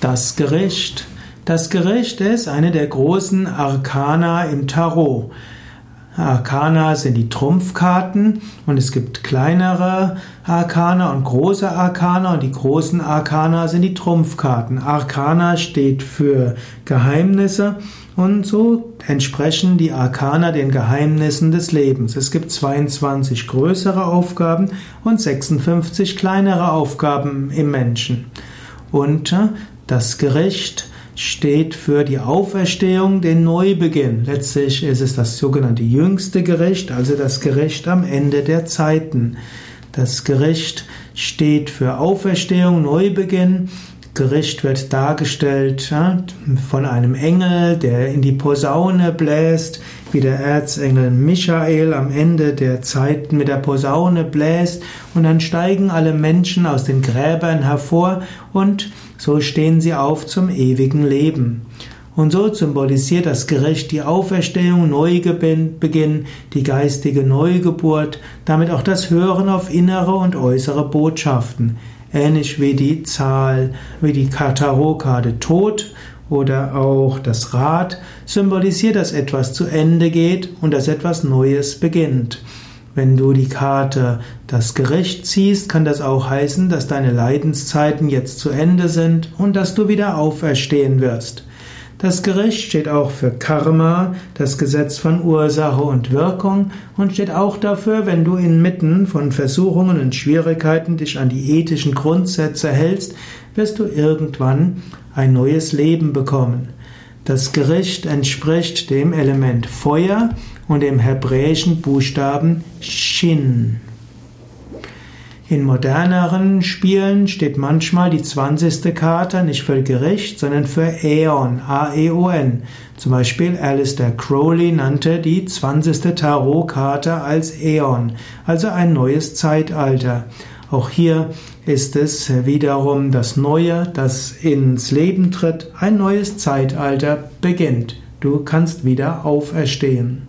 Das Gericht. Das Gericht ist eine der großen Arkana im Tarot. Arkana sind die Trumpfkarten und es gibt kleinere Arkana und große Arkana und die großen Arkana sind die Trumpfkarten. Arkana steht für Geheimnisse und so entsprechen die Arkana den Geheimnissen des Lebens. Es gibt 22 größere Aufgaben und 56 kleinere Aufgaben im Menschen. Und äh, das Gericht steht für die Auferstehung, den Neubeginn. Letztlich ist es das sogenannte jüngste Gericht, also das Gericht am Ende der Zeiten. Das Gericht steht für Auferstehung, Neubeginn. Gericht wird dargestellt von einem Engel, der in die Posaune bläst, wie der Erzengel Michael am Ende der Zeiten mit der Posaune bläst und dann steigen alle Menschen aus den Gräbern hervor und so stehen sie auf zum ewigen Leben. Und so symbolisiert das Gericht die Auferstehung, Neubeginn, die geistige Neugeburt, damit auch das Hören auf innere und äußere Botschaften. Ähnlich wie die Zahl, wie die Tarot-Karte Tod oder auch das Rad symbolisiert, dass etwas zu Ende geht und dass etwas Neues beginnt. Wenn du die Karte das Gericht ziehst, kann das auch heißen, dass deine Leidenszeiten jetzt zu Ende sind und dass du wieder auferstehen wirst. Das Gericht steht auch für Karma, das Gesetz von Ursache und Wirkung und steht auch dafür, wenn du inmitten von Versuchungen und Schwierigkeiten dich an die ethischen Grundsätze hältst, wirst du irgendwann ein neues Leben bekommen. Das Gericht entspricht dem Element Feuer und dem hebräischen Buchstaben Shin. In moderneren Spielen steht manchmal die 20. Karte nicht für Gericht, sondern für Aeon, A-E-O-N. Zum Beispiel Alistair Crowley nannte die 20. Tarotkarte als Aeon, also ein neues Zeitalter. Auch hier ist es wiederum das Neue, das ins Leben tritt, ein neues Zeitalter beginnt. Du kannst wieder auferstehen.